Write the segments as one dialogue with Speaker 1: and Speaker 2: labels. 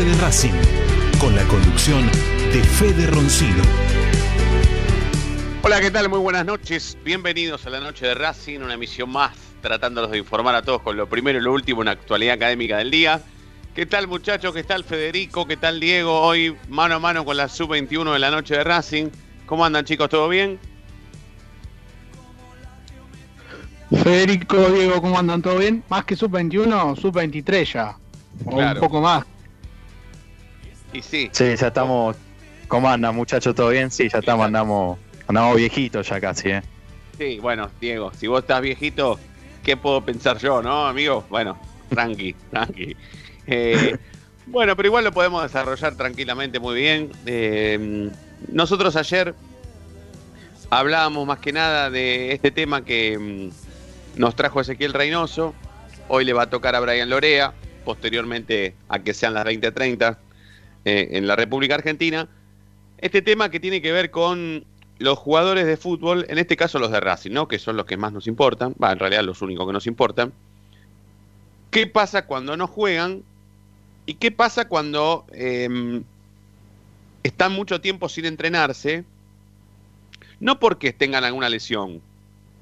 Speaker 1: De
Speaker 2: Racing, con la conducción de Fede Roncido.
Speaker 3: Hola, ¿qué tal? Muy buenas noches. Bienvenidos a la noche de Racing, una emisión más, tratándolos de informar a todos con lo primero y lo último en la actualidad académica del día. ¿Qué tal muchachos? ¿Qué tal Federico? ¿Qué tal Diego? Hoy mano a mano con la sub-21 de la noche de Racing. ¿Cómo andan chicos? ¿Todo bien?
Speaker 4: Federico, Diego, ¿cómo andan? ¿Todo bien? Más que sub-21, sub-23 ya. O
Speaker 3: Claro.
Speaker 4: un poco más.
Speaker 3: Y sí,
Speaker 5: Sí, ya estamos. ¿Cómo andan, muchachos? ¿Todo bien? Sí, ya estamos, andamos, andamos viejitos ya casi, ¿eh?
Speaker 3: sí, bueno, Diego, si vos estás viejito, ¿qué puedo pensar yo, no, amigo? Bueno, tranqui, tranqui. Eh, bueno, pero igual lo podemos desarrollar tranquilamente muy bien. Eh, nosotros ayer hablábamos más que nada de este tema que mm, nos trajo Ezequiel Reynoso. Hoy le va a tocar a Brian Lorea, posteriormente a que sean las 20:30 eh, en la República Argentina. Este tema que tiene que ver con los jugadores de fútbol, en este caso los de Racing, ¿no? Que son los que más nos importan, va, en realidad los únicos que nos importan. ¿Qué pasa cuando no juegan? ¿Y qué pasa cuando em, están mucho tiempo sin entrenarse? No porque tengan alguna lesión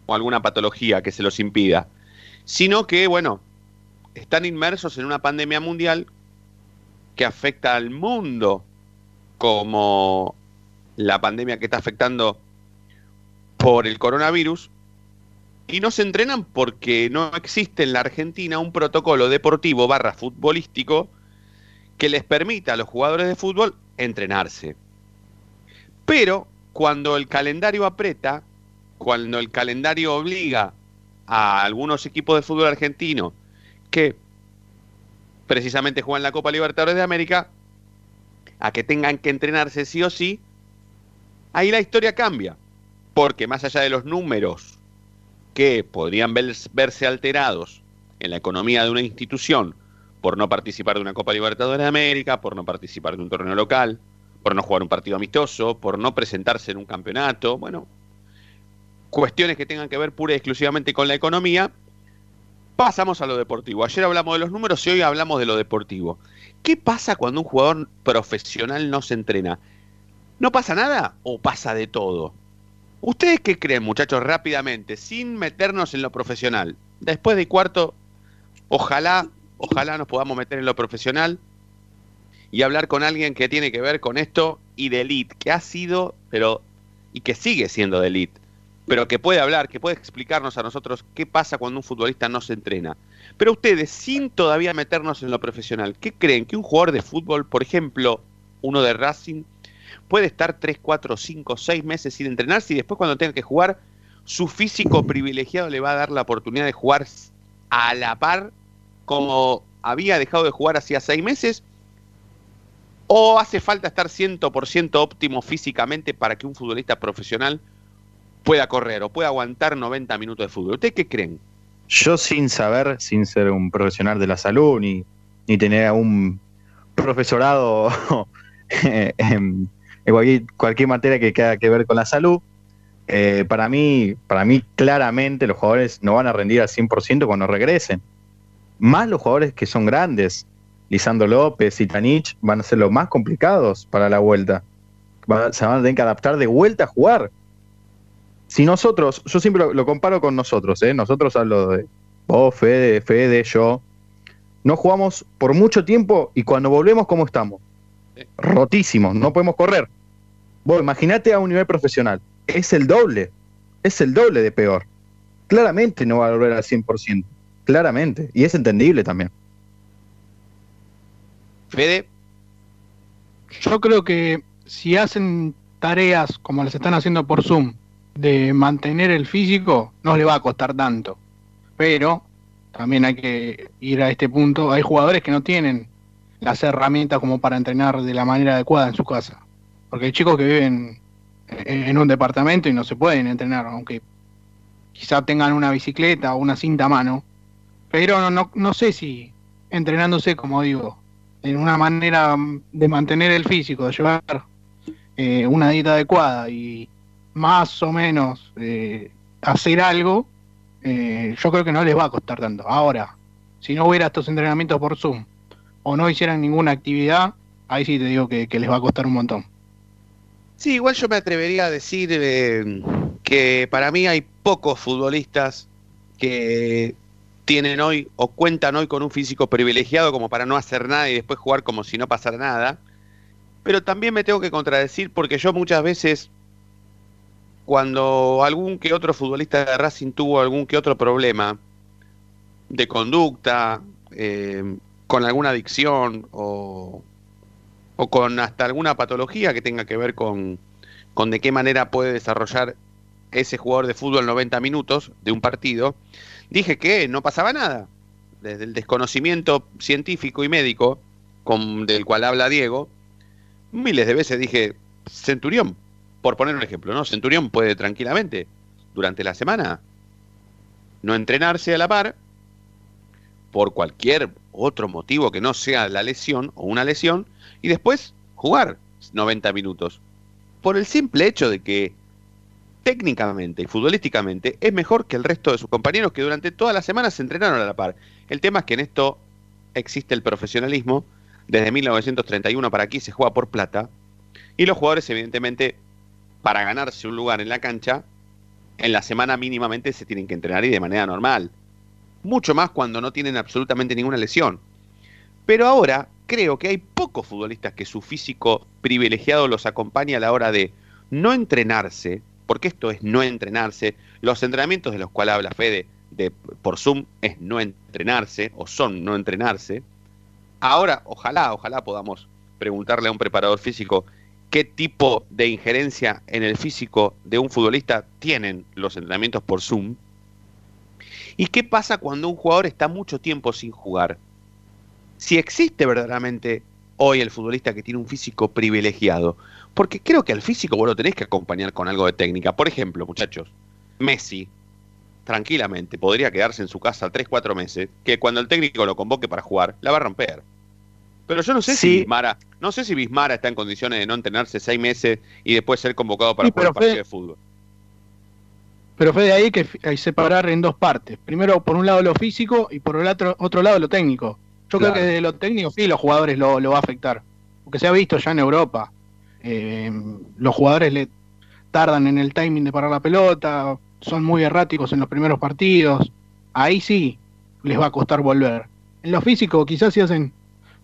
Speaker 3: o alguna patología que se los impida, sino que, bueno, están inmersos en una pandemia mundial que afecta al mundo como la pandemia que está afectando por el coronavirus y no se entrenan porque no existe en la Argentina un protocolo deportivo barra futbolístico que les permita a los jugadores de fútbol entrenarse. Pero cuando el calendario aprieta, cuando el calendario obliga a algunos equipos de fútbol argentino que precisamente juegan la Copa Libertadores de América, a que tengan que entrenarse sí o sí, ahí la historia cambia. Porque más allá de los números que podrían ver- verse alterados en la economía de una institución por no participar de una Copa Libertadores de América, por no participar de un torneo local, por no jugar un partido amistoso, por no presentarse en un campeonato, bueno, cuestiones que tengan que ver pura y exclusivamente con la economía, pasamos a lo deportivo. Ayer hablamos de los números y hoy hablamos de lo deportivo. ¿Qué pasa cuando un jugador profesional no se entrena? ¿No pasa nada o pasa de todo? ¿Ustedes qué creen, muchachos, rápidamente, sin meternos en lo profesional? Después de cuarto, ojalá, ojalá nos podamos meter en lo profesional y hablar con alguien que tiene que ver con esto y de elite, que ha sido, pero, y que sigue siendo de elite, pero que puede hablar, que puede explicarnos a nosotros qué pasa cuando un futbolista no se entrena. Pero ustedes, sin todavía meternos en lo profesional, ¿qué creen? Que un jugador de fútbol, por ejemplo, uno de Racing, puede estar 3, 4, 5, 6 meses sin entrenarse y después cuando tenga que jugar, su físico privilegiado le va a dar la oportunidad de jugar a la par como había dejado de jugar hacía 6 meses? ¿O hace falta estar 100% óptimo físicamente para que un futbolista profesional pueda correr o pueda aguantar 90 minutos de fútbol. ¿Ustedes qué creen?
Speaker 5: Yo sin saber, sin ser un profesional de la salud, ni, ni tener un profesorado en, en cualquier, cualquier materia que tenga que ver con la salud, eh, para mí, para mí claramente los jugadores no van a rendir al 100% cuando regresen. Más los jugadores que son grandes, Lisandro López y Tanich, van a ser los más complicados para la vuelta. Va- se van a tener que adaptar de vuelta a jugar. Si nosotros, yo siempre lo, lo comparo con nosotros, ¿eh? nosotros hablo de vos, Fede, Fede, yo, no jugamos por mucho tiempo y cuando volvemos, ¿cómo estamos? Rotísimos, no podemos correr. Vos imaginate a un nivel profesional, es el doble, es el doble de peor. Claramente no va a volver al 100%, claramente, y es entendible también.
Speaker 3: Fede,
Speaker 4: Yo creo que si hacen tareas como las están haciendo por Zoom, de mantener el físico, no le va a costar tanto. Pero también hay que ir a este punto. Hay jugadores que no tienen las herramientas como para entrenar de la manera adecuada en su casa. Porque hay chicos que viven en un departamento y no se pueden entrenar, aunque quizá tengan una bicicleta o una cinta a mano. Pero no, no, no sé si entrenándose, como digo, en una manera de mantener el físico, de llevar eh, una dieta adecuada y más o menos eh, hacer algo, eh, yo creo que no les va a costar tanto. Ahora, si no hubiera estos entrenamientos por Zoom o no hicieran ninguna actividad, ahí sí te digo que les va a costar un montón.
Speaker 3: Sí, igual yo me atrevería a decir eh, que para mí hay pocos futbolistas que tienen hoy o cuentan hoy con un físico privilegiado como para no hacer nada y después jugar como si no pasara nada. Pero también me tengo que contradecir porque yo muchas veces, cuando algún que otro futbolista de Racing tuvo algún que otro problema de conducta, eh, con alguna adicción o, o con hasta alguna patología que tenga que ver con, con de qué manera puede desarrollar ese jugador de fútbol 90 minutos de un partido, dije que no pasaba nada. Desde el desconocimiento científico y médico con, del cual habla Diego, miles de veces dije, Centurión, por poner un ejemplo, ¿no? Centurión puede tranquilamente, durante la semana, no entrenarse a la par, por cualquier otro motivo que no sea la lesión o una lesión, y después jugar 90 minutos. Por el simple hecho de que técnicamente y futbolísticamente es mejor que el resto de sus compañeros que durante toda la semana se entrenaron a la par. El tema es que en esto existe el profesionalismo. Desde 1931 para aquí se juega por plata. Y los jugadores, evidentemente, para ganarse un lugar en la cancha, en la semana mínimamente se tienen que entrenar y de manera normal. Mucho más cuando no tienen absolutamente ninguna lesión. Pero ahora creo que hay pocos futbolistas que su físico privilegiado los acompañe a la hora de no entrenarse, porque esto es no entrenarse. Los entrenamientos de los cuales habla Fede de, por Zoom es no entrenarse, o son no entrenarse. Ahora, ojalá, ojalá podamos preguntarle a un preparador físico qué tipo de injerencia en el físico de un futbolista tienen los entrenamientos por Zoom. ¿Y qué pasa cuando un jugador está mucho tiempo sin jugar? Si existe verdaderamente hoy el futbolista que tiene un físico privilegiado, porque creo que al físico vos lo tenés que acompañar con algo de técnica. Por ejemplo, muchachos, Messi, tranquilamente, podría quedarse en su casa 3-4 meses, que cuando el técnico lo convoque para jugar, la va a romper. Pero yo no sé si. Bismara, no sé si Bismara está en condiciones de no entrenarse 6 meses y después ser convocado para
Speaker 4: Sí,
Speaker 3: jugar un partido de fútbol.
Speaker 4: Pero fue de ahí que hay que separar en dos partes. Primero, por un lado lo físico y por el otro, otro lado lo técnico. Yo
Speaker 3: Claro.
Speaker 4: creo que de lo técnico sí los jugadores lo, lo va a afectar. Porque se ha visto ya en Europa. eh, los jugadores le tardan en el timing de parar la pelota, son muy erráticos en los primeros partidos. Ahí sí les va a costar volver. En lo físico quizás si hacen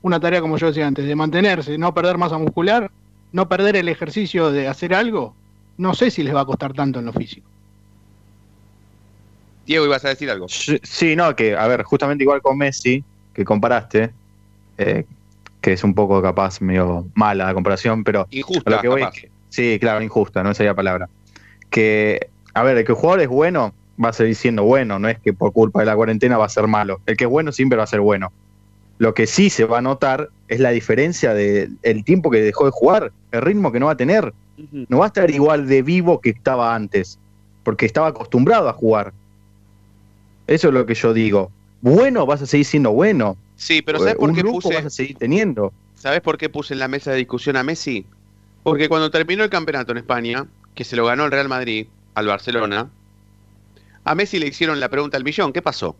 Speaker 4: una tarea como yo decía antes, de mantenerse, no perder masa muscular, no perder el ejercicio de hacer algo, no sé si les va a costar tanto en lo físico.
Speaker 3: Diego, ibas a decir algo.
Speaker 5: Sí, no, que, a ver, justamente igual con Messi, que comparaste, eh, que es un poco capaz medio mala la comparación, pero
Speaker 3: Injusta,
Speaker 5: a lo que voy es
Speaker 3: capaz.
Speaker 5: que- sí, claro, injusta, no sería palabra. Que, a ver, el que el jugador es bueno, va a seguir siendo bueno, no es que por culpa de la cuarentena va a ser malo. El que es bueno siempre va a ser bueno. Lo que sí se va a notar es la diferencia del tiempo que dejó de jugar, el ritmo que no va a tener. No va a estar igual de vivo que estaba antes. porque estaba acostumbrado a jugar. Eso es lo que yo digo. Bueno, vas a seguir siendo bueno.
Speaker 3: Sí, pero ¿sabes por
Speaker 5: un
Speaker 3: qué puse,
Speaker 5: vas a seguir teniendo.
Speaker 3: ¿sabes por qué puse en la mesa de discusión a Messi? Porque cuando terminó el campeonato en España, que se lo ganó el Real Madrid al Barcelona, a Messi le hicieron la pregunta al millón, ¿qué pasó?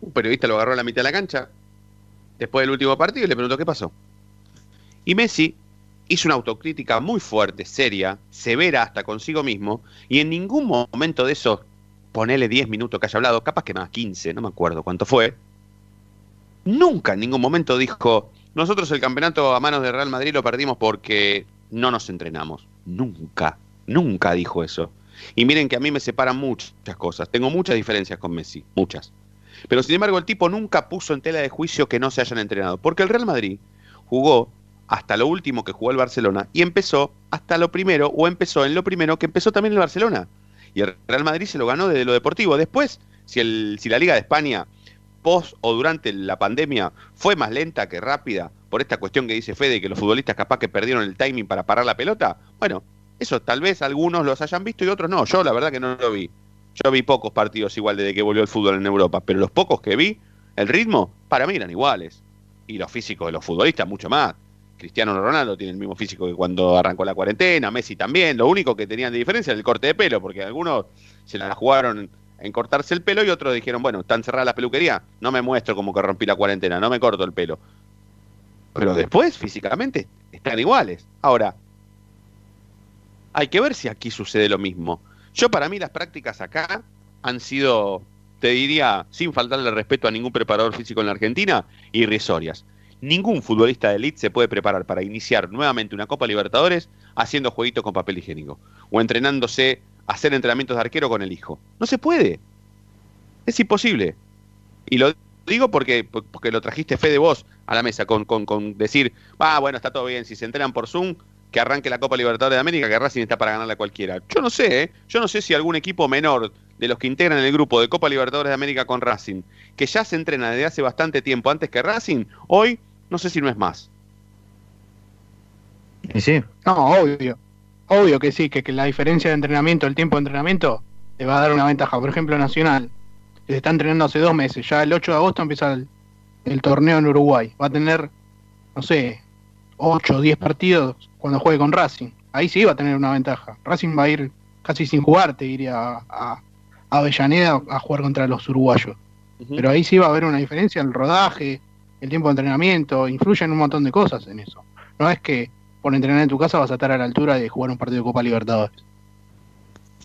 Speaker 3: Un periodista lo agarró a la mitad de la cancha después del último partido y le preguntó qué pasó. Y Messi hizo una autocrítica muy fuerte, seria, severa hasta consigo mismo, y en ningún momento de esos, ponele 10 minutos que haya hablado, capaz que más 15, no me acuerdo cuánto fue, nunca en ningún momento dijo, nosotros el campeonato a manos de Real Madrid lo perdimos porque no nos entrenamos. Nunca, nunca dijo eso. Y miren que a mí me separan muchas cosas, tengo muchas diferencias con Messi, muchas. Pero sin embargo el tipo nunca puso en tela de juicio que no se hayan entrenado, porque el Real Madrid jugó hasta lo último que jugó el Barcelona y empezó hasta lo primero, o empezó en lo primero que empezó también el Barcelona. Y el Real Madrid se lo ganó desde lo deportivo. Después, si, el, si la Liga de España, post o durante la pandemia, fue más lenta que rápida, por esta cuestión que dice Fede, que los futbolistas capaz que perdieron el timing para parar la pelota, bueno, eso tal vez algunos los hayan visto y otros no. Yo la verdad que no lo vi. Yo vi pocos partidos igual desde que volvió el fútbol en Europa, pero los pocos que vi, el ritmo, para mí eran iguales. Y los físicos de los futbolistas, mucho más. Cristiano Ronaldo tiene el mismo físico que cuando arrancó la cuarentena, Messi también. Lo único que tenían de diferencia era el corte de pelo, porque algunos se la jugaron en cortarse el pelo y otros dijeron, bueno, están cerradas las peluquerías, no me muestro como que rompí la cuarentena, no me corto el pelo. Pero después, físicamente, están iguales. Ahora, hay que ver si aquí sucede lo mismo. Yo para mí las prácticas acá han sido, te diría, sin faltarle respeto a ningún preparador físico en la Argentina, irrisorias. Ningún futbolista de élite se puede preparar para iniciar nuevamente una Copa Libertadores haciendo jueguitos con papel higiénico o entrenándose a hacer entrenamientos de arquero con el hijo. No se puede. Es imposible. Y lo digo porque, porque lo trajiste fe de vos a la mesa con, con, con decir, ah, bueno, está todo bien, si se entrenan por Zoom, que arranque la Copa Libertadores de América, que Racing está para ganarle a cualquiera. Yo no sé, ¿eh? yo no sé si algún equipo menor de los que integran el grupo de Copa Libertadores de América con Racing, que ya se entrena desde hace bastante tiempo antes que Racing, hoy no sé si no es más.
Speaker 5: Y sí,
Speaker 4: No, obvio. Obvio que sí, que, que la diferencia de entrenamiento, el tiempo de entrenamiento, te va a dar una ventaja. Por ejemplo, Nacional, que se está entrenando hace dos meses. Ya el 8 de agosto empieza el, el torneo en Uruguay. Va a tener, no sé, 8 o 10 partidos cuando juegue con Racing. Ahí sí va a tener una ventaja. Racing va a ir casi sin jugar, te diría, a, a Avellaneda a jugar contra los uruguayos. Pero ahí sí va a haber una diferencia, el rodaje, el tiempo de entrenamiento, influyen un montón de cosas en eso. No es que por entrenar en tu casa vas a estar a la altura de jugar un partido de Copa Libertadores.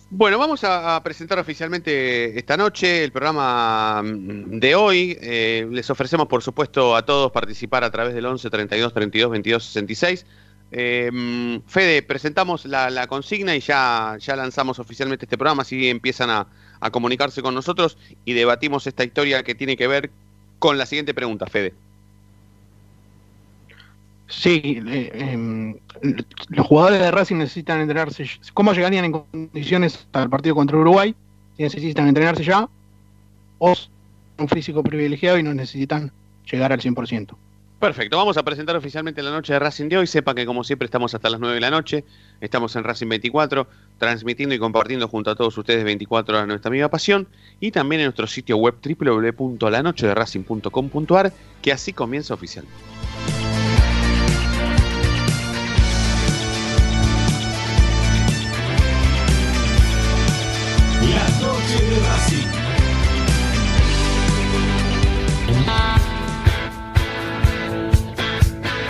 Speaker 3: Bueno, vamos a, presentar oficialmente esta noche el programa mm, de hoy. Eh, les ofrecemos, por supuesto, a todos participar a través del 11 32 32 22 66. Eh, mm, Fede, presentamos la, la consigna y ya, ya lanzamos oficialmente este programa, así empiezan a, a comunicarse con nosotros y debatimos esta historia que tiene que ver con la siguiente pregunta, Fede.
Speaker 4: Sí, eh, em, los jugadores de Racing necesitan entrenarse. ¿Cómo llegarían en condiciones al partido contra Uruguay? Si necesitan entrenarse ya, o un físico privilegiado y no necesitan llegar al 100%.
Speaker 3: Perfecto, vamos a presentar oficialmente la noche de Racing de hoy. Sepa que como siempre estamos hasta las 9 de la noche. Estamos en Racing 24, transmitiendo y compartiendo junto a todos ustedes 24 horas nuestra amiga pasión. Y también en nuestro sitio web www.lanochederacing.com.ar, que así comienza oficialmente.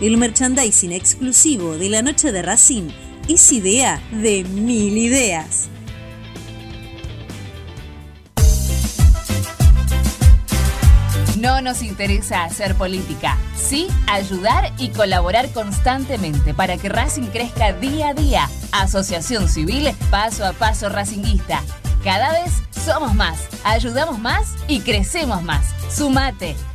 Speaker 6: El merchandising exclusivo de la noche de Racing es idea de mil ideas.
Speaker 7: No nos interesa hacer política, sí ayudar y colaborar constantemente para que Racing crezca día a día. Asociación Civil Paso a Paso Racinguista. Cada vez somos más, ayudamos más y crecemos más. Sumate.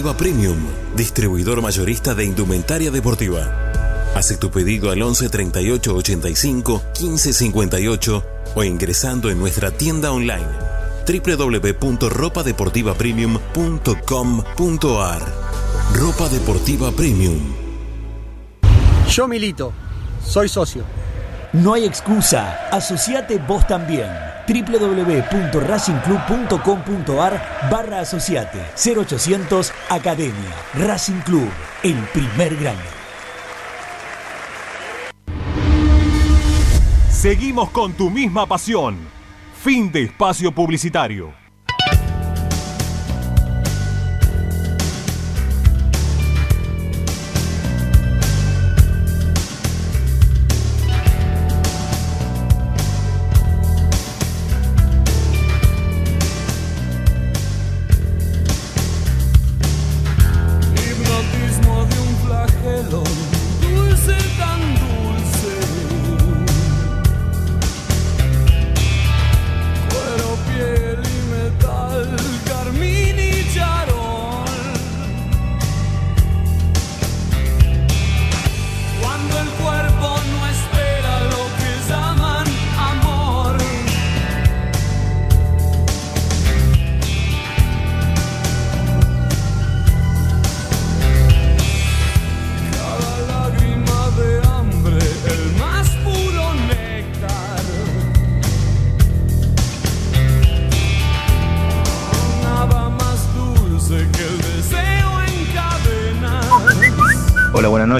Speaker 8: Deportiva Premium, distribuidor mayorista de indumentaria deportiva. Hace tu pedido al 11 38 85 15 58 o ingresando en nuestra tienda online www.ropadeportivapremium.com.ar Ropa Deportiva Premium.
Speaker 9: Yo milito, soy socio.
Speaker 10: No hay excusa, asociate vos también www.racingclub.com.ar barra asociate 0800 Academia Racing Club, el primer grande.
Speaker 2: Seguimos con tu misma pasión. Fin de espacio publicitario.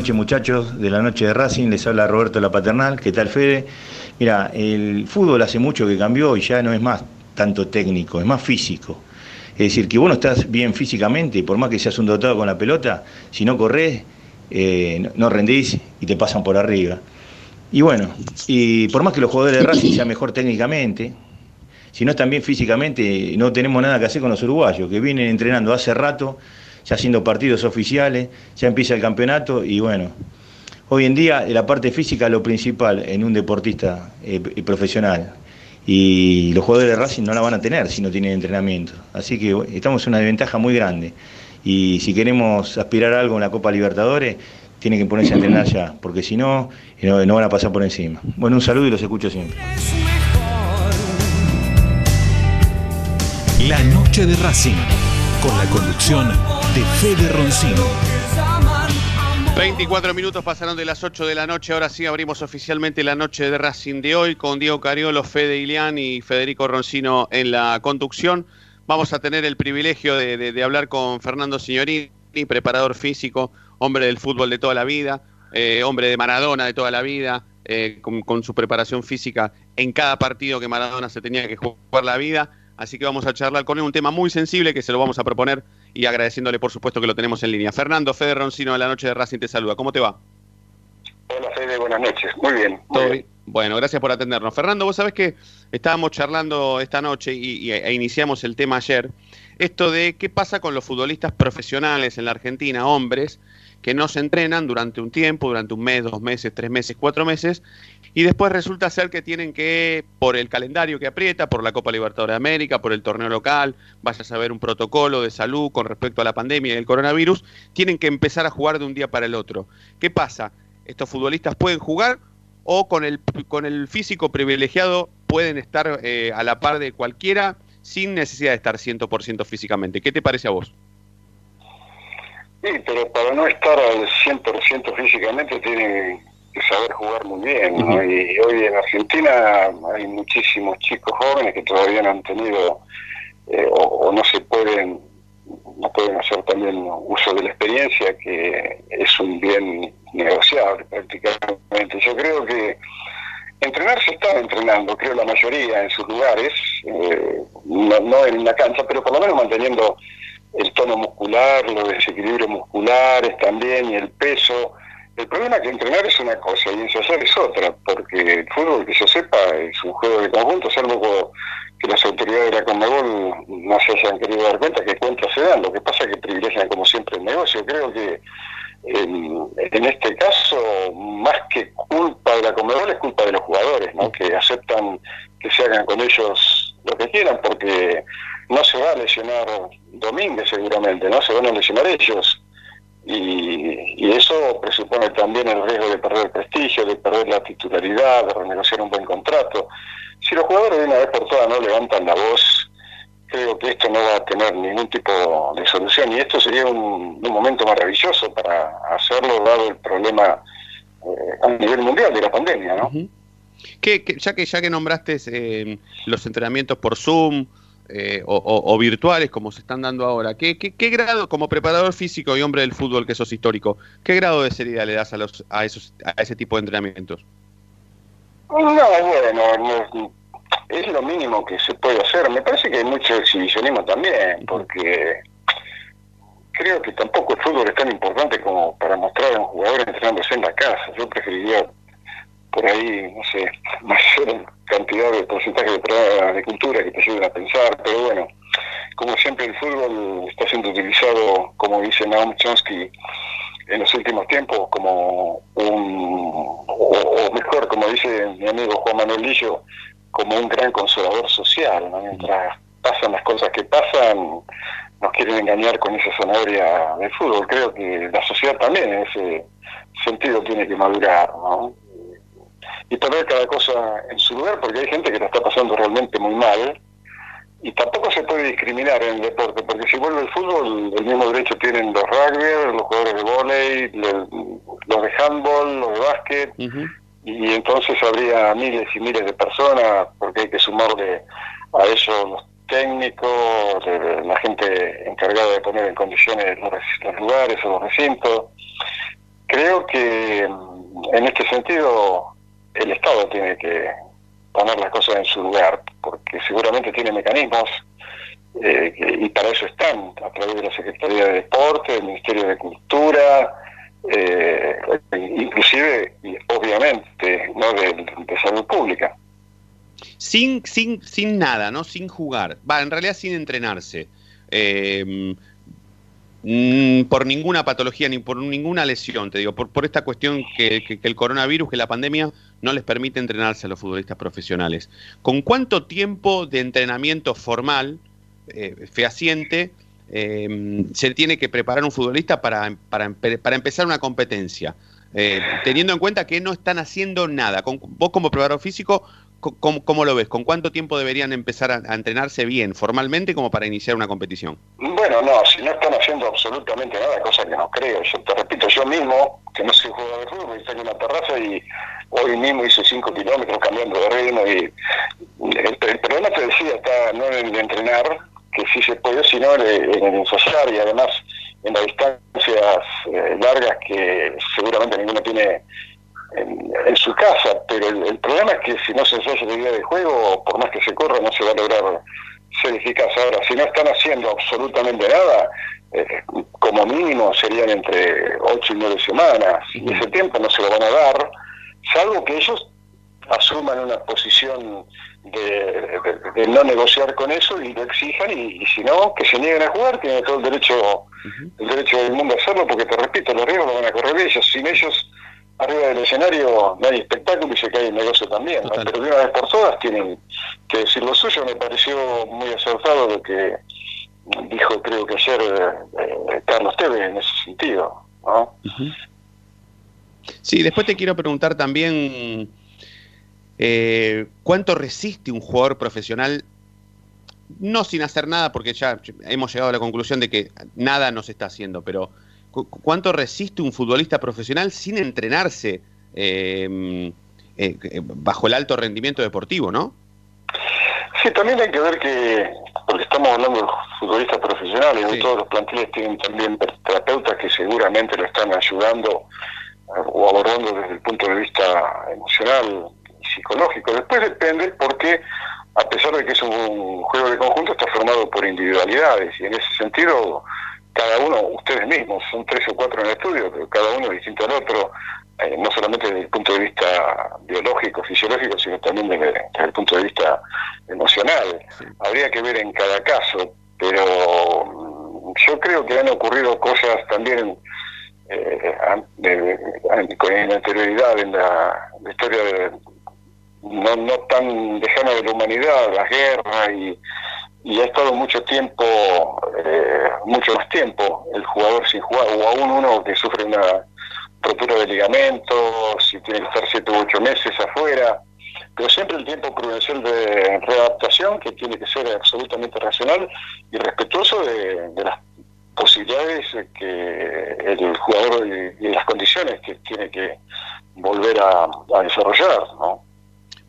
Speaker 11: Noches muchachos de la noche de Racing, les habla Roberto La Paternal, ¿qué tal Fede? Mira, el fútbol hace mucho que cambió y ya no es más tanto técnico, es más físico. Es decir, que vos estás bien físicamente, por más que seas un dotado con la pelota, si no corres, eh, no- no rendís y te pasan por arriba. Y bueno, y por más que los jugadores de Racing sean mejor técnicamente, si no están bien físicamente, no tenemos nada que hacer con los uruguayos, que vienen entrenando hace rato, ya haciendo partidos oficiales, ya empieza el campeonato y bueno, hoy en día la parte física es lo principal en un deportista eh, profesional. Y los jugadores de Racing no la van a tener si no tienen entrenamiento. Así que estamos en una desventaja muy grande. Y si queremos aspirar a algo en la Copa Libertadores, tienen que ponerse a entrenar ya, porque si no, no, no van a pasar por encima. Bueno, un saludo y los escucho siempre.
Speaker 8: La noche de Racing.
Speaker 2: con la conducción de Fede Roncino.
Speaker 3: 24 minutos pasaron de las 8 de la noche, ahora sí abrimos oficialmente la noche de Racing de hoy con Diego Cariolo, Fede Ilián y Federico Roncino en la conducción. Vamos a tener el privilegio de, hablar con Fernando Signorini, preparador físico, hombre del fútbol de toda la vida, eh, hombre de Maradona de toda la vida, eh, con, con su preparación física en cada partido que Maradona se tenía que jugar la vida. Así que vamos a charlar con él un tema muy sensible que se lo vamos a proponer y agradeciéndole por supuesto que lo tenemos en línea. Fernando Fede Roncino de la noche de Racing te saluda. ¿Cómo te va?
Speaker 12: Hola Fede, buenas noches. Muy bien. muy
Speaker 3: Todo
Speaker 12: bien.
Speaker 3: bien. Bueno, gracias por atendernos. Fernando, vos sabés que estábamos charlando esta noche y, y- e iniciamos el tema ayer, esto de qué pasa con los futbolistas profesionales en la Argentina, hombres, que no se entrenan durante un tiempo, durante un mes, dos meses, tres meses, cuatro meses, y después resulta ser que tienen que, por el calendario que aprieta, por la Copa Libertadores de América, por el torneo local, vaya a saber un protocolo de salud con respecto a la pandemia y el coronavirus, tienen que empezar a jugar de un día para el otro. ¿Qué pasa? ¿Estos futbolistas pueden jugar o con el, con el físico privilegiado pueden estar eh, a la par de cualquiera sin necesidad de estar 100% físicamente? ¿Qué te parece a vos?
Speaker 12: Sí, pero para no estar al 100% físicamente tiene que saber jugar muy bien. ¿no? Y hoy en Argentina hay muchísimos chicos jóvenes que todavía no han tenido eh, o, o no se pueden no pueden hacer también uso de la experiencia, que es un bien negociable prácticamente. Yo creo que entrenar se está entrenando, creo la mayoría en sus lugares, eh, no, no en la cancha, pero por lo menos manteniendo el tono muscular, los desequilibrios musculares también y el peso. El problema es que entrenar es una cosa y ensayar es otra, porque el fútbol, que yo sepa, es un juego de conjunto, salvo que las autoridades de la Conmebol no se hayan querido dar cuenta que cuentas se dan. Lo que pasa es que privilegian como siempre el negocio. Creo que en, en este caso, más que culpa de la Conmebol, es culpa de los jugadores, ¿no? que aceptan que se hagan con ellos lo que quieran, porque no se va a lesionar Domínguez seguramente, no se van a lesionar ellos. Y, y eso presupone también el riesgo de perder prestigio, de perder la titularidad, de renegociar un buen contrato. Si los jugadores de una vez por todas no levantan la voz, creo que esto no va a tener ningún tipo de solución. Y esto sería un, un momento maravilloso para hacerlo, dado el problema eh, a nivel mundial de la pandemia, ¿no?
Speaker 3: ¿Qué- qué- ya, que, ya que nombraste eh, los entrenamientos por Zoom eh, o, o- o virtuales como se están dando ahora, ¿qué, qué, qué grado, como preparador físico y hombre del fútbol que sos histórico, qué grado de seriedad le das a, los, a, esos, a ese tipo de entrenamientos?
Speaker 12: No, bueno, no- es lo mínimo que se puede hacer. Me parece que hay mucho exhibicionismo también, porque creo que tampoco el fútbol es tan importante como para mostrar a un jugador entrenándose en la casa. Yo preferiría por ahí, no sé, mayor cantidad de porcentaje de programas de cultura que te ayuden a pensar, pero bueno, como siempre el fútbol está siendo utilizado, como dice Naum Chomsky, en los últimos tiempos como un, o, o mejor, como dice mi amigo Juan Manuel Lillo, como un gran consolador social, ¿no? mientras pasan las cosas que pasan, nos quieren engañar con esa zanahoria del fútbol. Creo que la sociedad también en ese sentido tiene que madurar, ¿no? Y poner cada cosa en su lugar, porque hay gente que la está pasando realmente muy mal, y tampoco se puede discriminar en el deporte, porque si vuelve el fútbol, el mismo derecho tienen los rugby, los jugadores de le- los de handball, los de básquet, y entonces habría miles y miles de personas, porque hay que sumarle a eso los técnicos, la gente encargada de poner en condiciones los, los lugares o los recintos. Creo que mm, en este sentido el Estado tiene que poner las cosas en su lugar, porque seguramente tiene mecanismos eh, y para eso están, a través de la Secretaría de Deporte, del Ministerio de Cultura, eh, inclusive, obviamente, no de, de salud pública.
Speaker 3: Sin, sin, sin nada, ¿no? Sin jugar. Va, en realidad sin entrenarse. Eh, por ninguna patología ni por ninguna lesión, te digo, por, por esta cuestión que el coronavirus, que la pandemia no les permite entrenarse a los futbolistas profesionales. ¿Con cuánto tiempo de entrenamiento formal, eh, fehaciente, eh, se tiene que preparar un futbolista para, para, empe- para empezar una competencia? Eh, teniendo en cuenta que no están haciendo nada. Vos como preparador físico, co- ¿cómo, lo ves? ¿Con cuánto tiempo deberían empezar a, entrenarse bien, formalmente, como para iniciar una competición?
Speaker 12: Bueno, no, si no están haciendo absolutamente nada, cosa que no creo. Yo te repito, yo mismo, que no soy jugador de fútbol, estoy en una terraza y hoy mismo hice 5 kilómetros cambiando de ritmo y el, problema te decía está no en el entrenar, que sí se puede, sino en el ensayar y además en las distancias eh, largas que seguramente ninguno tiene en, en su casa, pero el, el problema es que si no se ensaya el día de juego, por más que se corra, no se va a lograr ser eficaz. Ahora, si no están haciendo absolutamente nada, eh, como mínimo serían entre 8 y 9 semanas, y ese tiempo no se lo van a dar, salvo que ellos asuman una posición de, de- de no negociar con eso y lo exijan, y, y si no, que se nieguen a jugar, tienen todo el derecho el derecho del mundo a hacerlo, porque te repito, los riesgos lo van a correr ellos. Sin ellos, arriba del escenario, no hay espectáculo y se cae el negocio también. ¿no? Pero de una vez por todas tienen que decir lo suyo. Me pareció muy acertado lo que dijo, creo que ayer, eh, Carlos Tevez en ese sentido. ¿no?
Speaker 3: Sí, después te quiero preguntar también eh, cuánto resiste un jugador profesional, no sin hacer nada, porque ya hemos llegado a la conclusión de que nada nos está haciendo, pero cu- cuánto resiste un futbolista profesional sin entrenarse eh, eh, eh, bajo el alto rendimiento deportivo, ¿no?
Speaker 12: Sí, también hay que ver que, porque estamos hablando de futbolistas profesionales, y todos los planteles tienen también terapeutas que seguramente lo están ayudando eh, o abordando desde el punto de vista emocional y psicológico. Después depende porque, a pesar de que es un juego de conjunto, está formado por individualidades y en ese sentido, cada uno, ustedes mismos, son tres o cuatro en el estudio, pero cada uno es distinto al otro, eh, no solamente desde el punto de vista biológico, fisiológico, sino también desde, desde el punto de vista emocional. Habría que ver en cada caso, pero mm, yo creo que han ocurrido cosas también eh, con anterioridad en la, la historia de- no, no tan lejana de la humanidad, las guerras y, y ha estado mucho tiempo, eh, mucho más tiempo el jugador sin jugar, o aún uno que sufre una rotura de ligamentos y tiene que estar siete u ocho meses afuera, pero siempre el tiempo prudencial de readaptación que tiene que ser absolutamente racional y respetuoso de, de las posibilidades que el jugador y, las condiciones que tiene que volver a desarrollar, ¿no?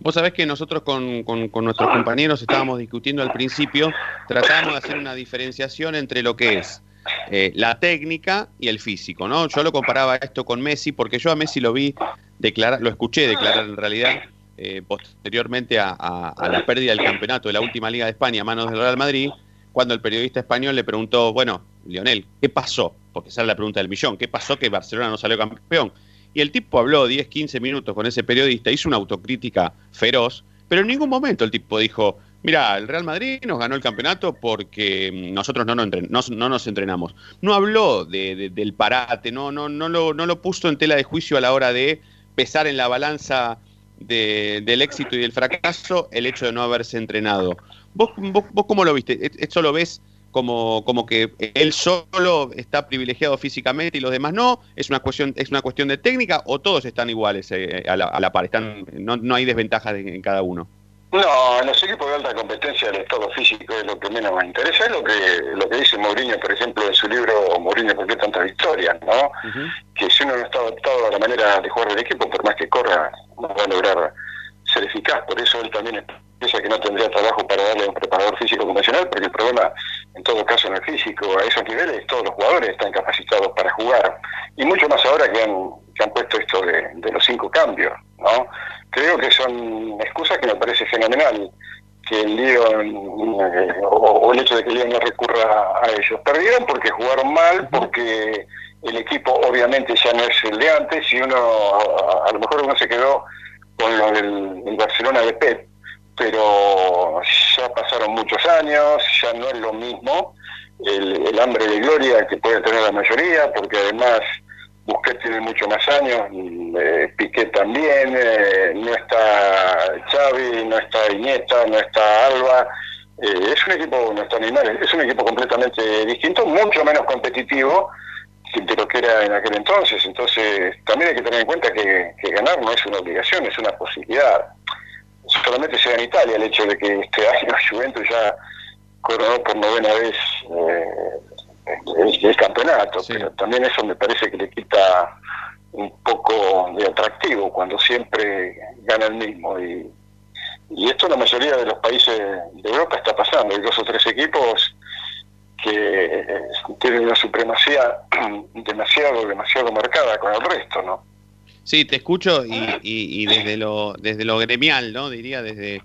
Speaker 3: Vos sabés que nosotros con, con- nuestros compañeros estábamos discutiendo al principio, tratábamos de hacer una diferenciación entre lo que es eh, la técnica y el físico, ¿no? Yo lo comparaba esto con Messi porque yo a Messi lo vi declarar, lo escuché declarar en realidad eh, posteriormente a, a- a la pérdida del campeonato de la última Liga de España a manos del Real Madrid, cuando el periodista español le preguntó, bueno, Lionel, ¿qué pasó? Porque esa es la pregunta del millón, ¿qué pasó que Barcelona no salió campeón? Y el tipo habló 10, 15 minutos con ese periodista, hizo una autocrítica feroz, pero en ningún momento el tipo dijo, mira, el Real Madrid nos ganó el campeonato porque mm, nosotros no, nos entren- no- no nos entrenamos. No habló de- de- del parate, no, no, no, lo, no lo puso en tela de juicio a la hora de pesar en la balanza de- del éxito y del fracaso el hecho de no haberse entrenado. ¿Vos, vos, vos cómo lo viste? ¿E- ¿Esto lo ves como, como que él solo está privilegiado físicamente y los demás no? ¿Es una cuestión, es una cuestión de técnica o todos están iguales eh, a, la, a la par? Están, no, no hay desventajas en, en cada uno.
Speaker 12: No, en los equipos de alta competencia el estado físico es lo que menos me interesa, es lo que lo que dice Mourinho, por ejemplo, en su libro Mourinho, ¿por qué tantas victorias? ¿no? Que si uno no está adaptado a la manera de jugar del equipo, por más que corra, no va a lograr ser eficaz. Por eso él también piensa que no tendría trabajo para darle a un preparador físico convencional, porque el problema, en todo caso, en el físico, a esos niveles, todos los jugadores están capacitados para jugar. Y mucho más ahora que han, que han puesto esto de, de los cinco cambios, ¿no? Creo que son excusas que me parece fenomenal que el Lyon, o, o el hecho de que el Lyon no recurra a ellos. Perdieron porque jugaron mal, porque el equipo obviamente ya no es el de antes y uno, a, a lo mejor uno se quedó con lo del, Barcelona de Pep, pero ya pasaron muchos años, ya no es lo mismo el, el hambre de gloria que puede tener la mayoría, porque además Busquets tiene mucho más años, eh, Piqué también, eh, no está Xavi, no está Iniesta, no está Alba, eh, es un equipo, no está Neymar, es un equipo completamente distinto, mucho menos competitivo de lo que era en aquel entonces, entonces también hay que tener en cuenta que, que ganar no es una obligación, es una posibilidad. solamente sea en Italia el hecho de que este año Juventus ya coronó por novena vez eh, el, el campeonato, pero también eso me parece que le quita un poco de atractivo cuando siempre gana el mismo. Y, y esto en la mayoría de los países de Europa está pasando, hay dos o tres equipos que eh, tienen una supremacía demasiado, demasiado marcada con el resto, ¿no?
Speaker 3: Sí, te escucho y, y- y desde lo desde lo gremial, ¿no? Diría desde,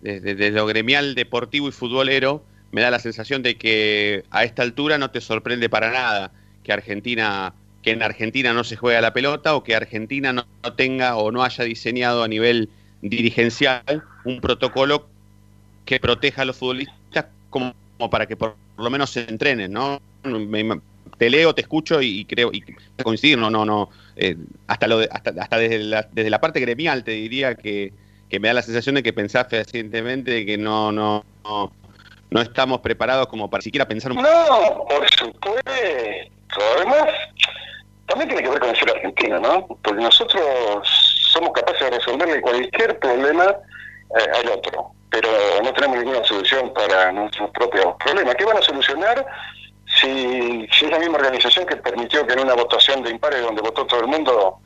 Speaker 3: desde, desde lo gremial deportivo y futbolero, me da la sensación de que a esta altura no te sorprende para nada que Argentina que en Argentina no se juega la pelota o que Argentina no, no tenga o no haya diseñado a nivel dirigencial un protocolo que proteja a los futbolistas como para que por lo menos se entrenen, ¿no? Te leo, te escucho y, creo y coincidir, no, no, no, eh, hasta lo de- hasta, hasta desde la, parte gremial te diría que, me da la sensación de que pensás fehacientemente que no, no, no, no estamos preparados como para siquiera pensar un
Speaker 12: No, por supuesto. Además, también tiene que ver con el ser argentino, ¿no? Porque nosotros somos capaces de resolverle cualquier problema al otro, pero no tenemos ninguna solución para nuestros propios problemas. ¿Qué van a solucionar si, es la misma organización que permitió que en una votación de impares donde votó todo el mundo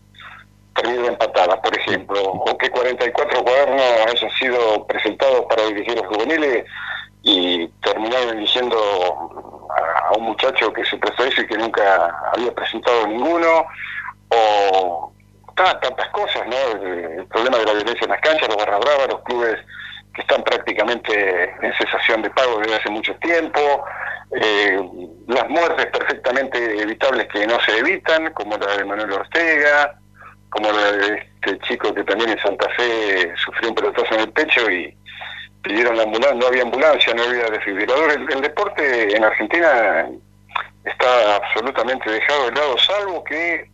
Speaker 12: termine empatada, por ejemplo, o que 44 cuadernos hayan sido presentados para dirigir los juveniles y terminaron eligiendo a, a un muchacho que se prestó eso y que nunca había presentado ninguno, o ta- tantas cosas, ¿no? El, el problema de la violencia en las canchas, los barra brava, los clubes que están prácticamente en cesación de pago desde hace mucho tiempo, eh, las muertes perfectamente evitables que no se evitan, como la de Manuel Ortega, como la de este chico que también en Santa Fe sufrió un pelotazo en el pecho y pidieron la ambulancia, no había ambulancia, no había desfibrilador. El, el deporte en Argentina está absolutamente dejado de lado, salvo que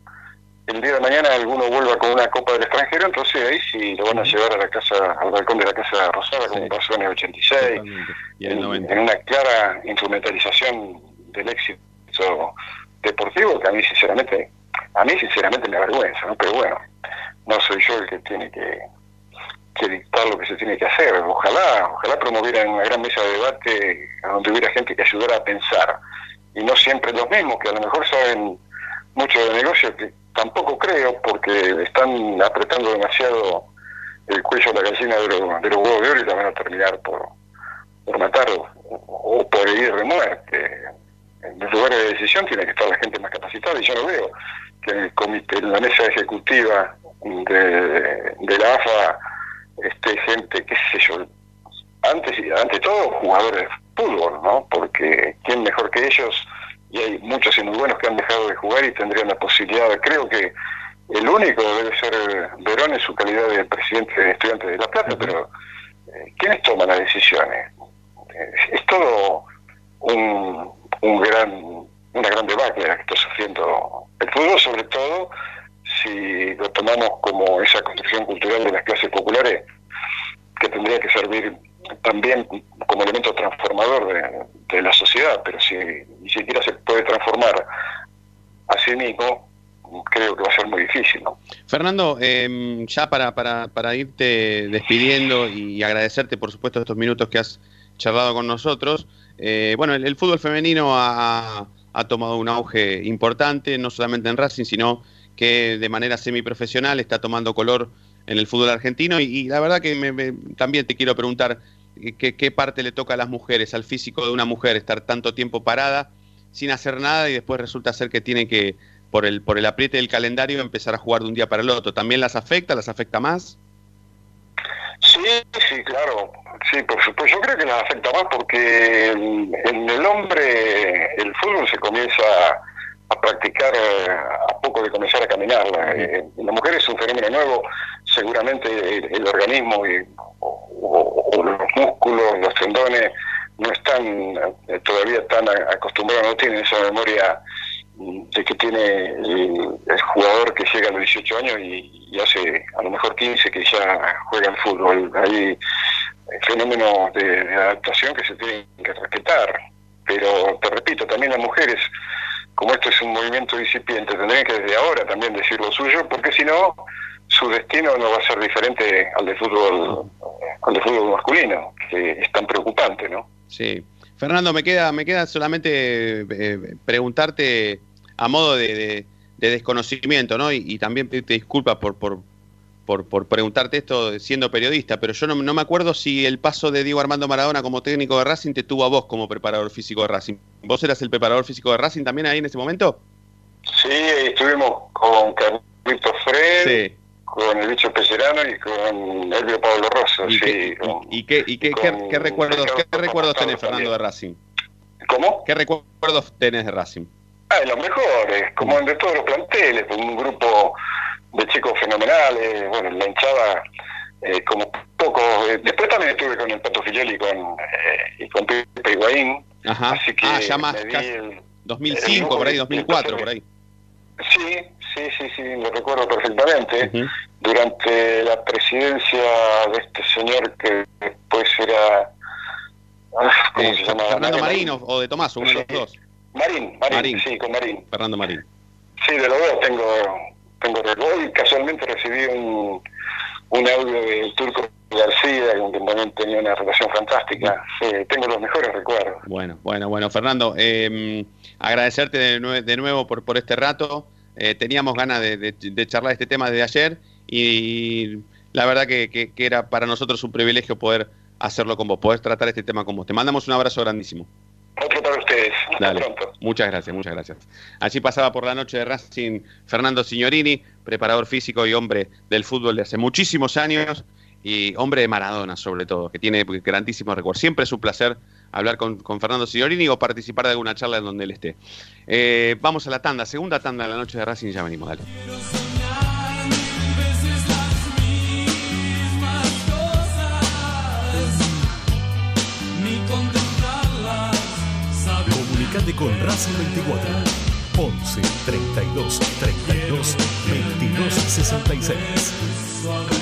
Speaker 12: el día de mañana alguno vuelva con una copa del extranjero, entonces ahí sí lo van a llevar a la casa, al balcón de la Casa Rosada, como pasó en el 86,
Speaker 3: y en el 90.
Speaker 12: en una clara instrumentalización del éxito deportivo que a mí sinceramente, a mí sinceramente me avergüenza, ¿no? Pero bueno, no soy yo el que tiene que, que dictar lo que se tiene que hacer. Ojalá, ojalá promovieran una gran mesa de debate a donde hubiera gente que ayudara a pensar y no siempre los mismos que a lo mejor saben mucho de negocio que tampoco creo porque están apretando demasiado el cuello a la gallina de, los- de los huevos de oro y van a terminar por, por matar o, o por herir de muerte. En los lugares de decisión tiene que estar la gente más capacitada y yo no veo que en, el comité, en la mesa ejecutiva de, de la AFA esté gente, qué sé yo, antes y ante todo jugadores de fútbol, ¿no? Porque quién mejor que ellos y hay muchos y muy buenos que han dejado de jugar y tendrían la posibilidad, creo que el único debe ser Verón en su calidad de presidente de Estudiantes de La Plata, pero eh, ¿quiénes toman las decisiones? Eh, es todo un, un gran, una gran debacle la que está sufriendo el fútbol, sobre todo si lo tomamos como esa construcción cultural de las clases populares que tendría que servir también como elemento transformador de, la sociedad, pero si ni siquiera se puede transformar a sí mismo, creo que va a ser muy difícil, ¿no?
Speaker 3: Fernando, eh, ya para, para, para irte despidiendo y agradecerte, por supuesto, estos minutos que has charlado con nosotros, eh, bueno, el, el fútbol femenino ha, ha tomado un auge importante, no solamente en Racing, sino que de manera semiprofesional está tomando color en el fútbol argentino y, la verdad que me- me- también te quiero preguntar eh, ¿qué, qué parte le toca a las mujeres, al físico de una mujer, estar tanto tiempo parada sin hacer nada y después resulta ser que tiene que, por el, por el apriete del calendario, empezar a jugar de un día para el otro. ¿También las afecta? ¿Las afecta más?
Speaker 12: Sí, sí, claro. Sí, por supuesto. Yo creo que nos afecta más porque en el hombre el fútbol se comienza a practicar eh, a poco de comenzar a caminar. Eh, la mujer es un fenómeno nuevo. Seguramente el, organismo y, o, los músculos, los tendones no están eh, todavía tan acostumbrados, no tienen esa memoria mm, de que tiene el, el jugador que llega a los 18 años y, hace a lo mejor 15 que ya juega al fútbol. Hay fenómenos de, de adaptación que se tienen que respetar. Pero te repito, también las mujeres, como esto es un movimiento incipiente, tendrían que desde ahora también decir lo suyo, porque si no, su destino no va a ser diferente al del fútbol al del fútbol masculino, que es tan preocupante, ¿no?
Speaker 3: Sí. Fernando, me queda, me queda solamente eh, preguntarte a modo de, de- de desconocimiento, ¿no? Y, y también pedirte disculpas por, por, por, por preguntarte esto siendo periodista, pero yo no, no me acuerdo si el paso de Diego Armando Maradona como técnico de Racing te tuvo a vos como preparador físico de Racing. ¿Vos eras el preparador físico de Racing también ahí en ese momento?
Speaker 12: Sí, estuvimos con Carlitos Fred,
Speaker 3: Sí.
Speaker 12: Con el bicho Pecerano y con Elvio Pablo Rosso,
Speaker 3: ¿Y
Speaker 12: sí.
Speaker 3: qué,
Speaker 12: con-
Speaker 3: y qué, y qué,
Speaker 12: con
Speaker 3: recuerdos, qué recuerdos tenés, Fernando, de. Racing?
Speaker 12: ¿Cómo?
Speaker 3: ¿Qué recuerdos tenés de Racing?
Speaker 12: Ah, de los mejores, como de todos los planteles, un grupo de chicos fenomenales, bueno, la hinchada eh, como pocos. eh, después también estuve con el Pato Filloli y con, eh, y con Pepe Higuaín,
Speaker 3: Ajá.
Speaker 12: así que
Speaker 3: ah, ya más, casi
Speaker 12: el-
Speaker 3: 2005,
Speaker 12: el-
Speaker 3: por ahí,
Speaker 12: el-
Speaker 3: 2004, por ahí.
Speaker 12: Sí, sí, sí, sí, lo recuerdo perfectamente. Durante la presidencia de este señor que después era... ah, ¿Cómo
Speaker 3: Eh,
Speaker 12: se llama?
Speaker 3: Fernando
Speaker 12: Marín.
Speaker 3: Marín o, de Tomás, uno de los dos.
Speaker 12: Marín, Marín,
Speaker 3: Marín.
Speaker 12: sí, con Marín.
Speaker 3: Fernando Marín.
Speaker 12: Sí, de los dos tengo, tengo recuerdo. Hoy casualmente recibí un, un audio del Turco García, con quien también tenía una relación fantástica. Sí, tengo los mejores recuerdos.
Speaker 3: Bueno, bueno, bueno, Fernando, eh, agradecerte de, nue- de nuevo por, por este rato. Eh, teníamos ganas de, de- de charlar este tema desde ayer y la verdad que, que- que era para nosotros un privilegio poder hacerlo con vos, poder tratar este tema con vos. Te mandamos un abrazo grandísimo.
Speaker 12: Otro para ustedes. Hasta
Speaker 3: Dale.
Speaker 12: pronto.
Speaker 3: Muchas gracias, muchas gracias. Allí pasaba por la noche de Racing Fernando Signorini, preparador físico y hombre del fútbol de hace muchísimos años y hombre de Maradona sobre todo, que tiene grandísimos recuerdos. Siempre es un placer hablar con, con Fernando Signorini o participar de alguna charla en donde él esté. Eh, vamos a la tanda, segunda tanda de la noche de Racing ya venimos, dale.
Speaker 2: Comunicate con Racing 24. 11 32 32 22 66.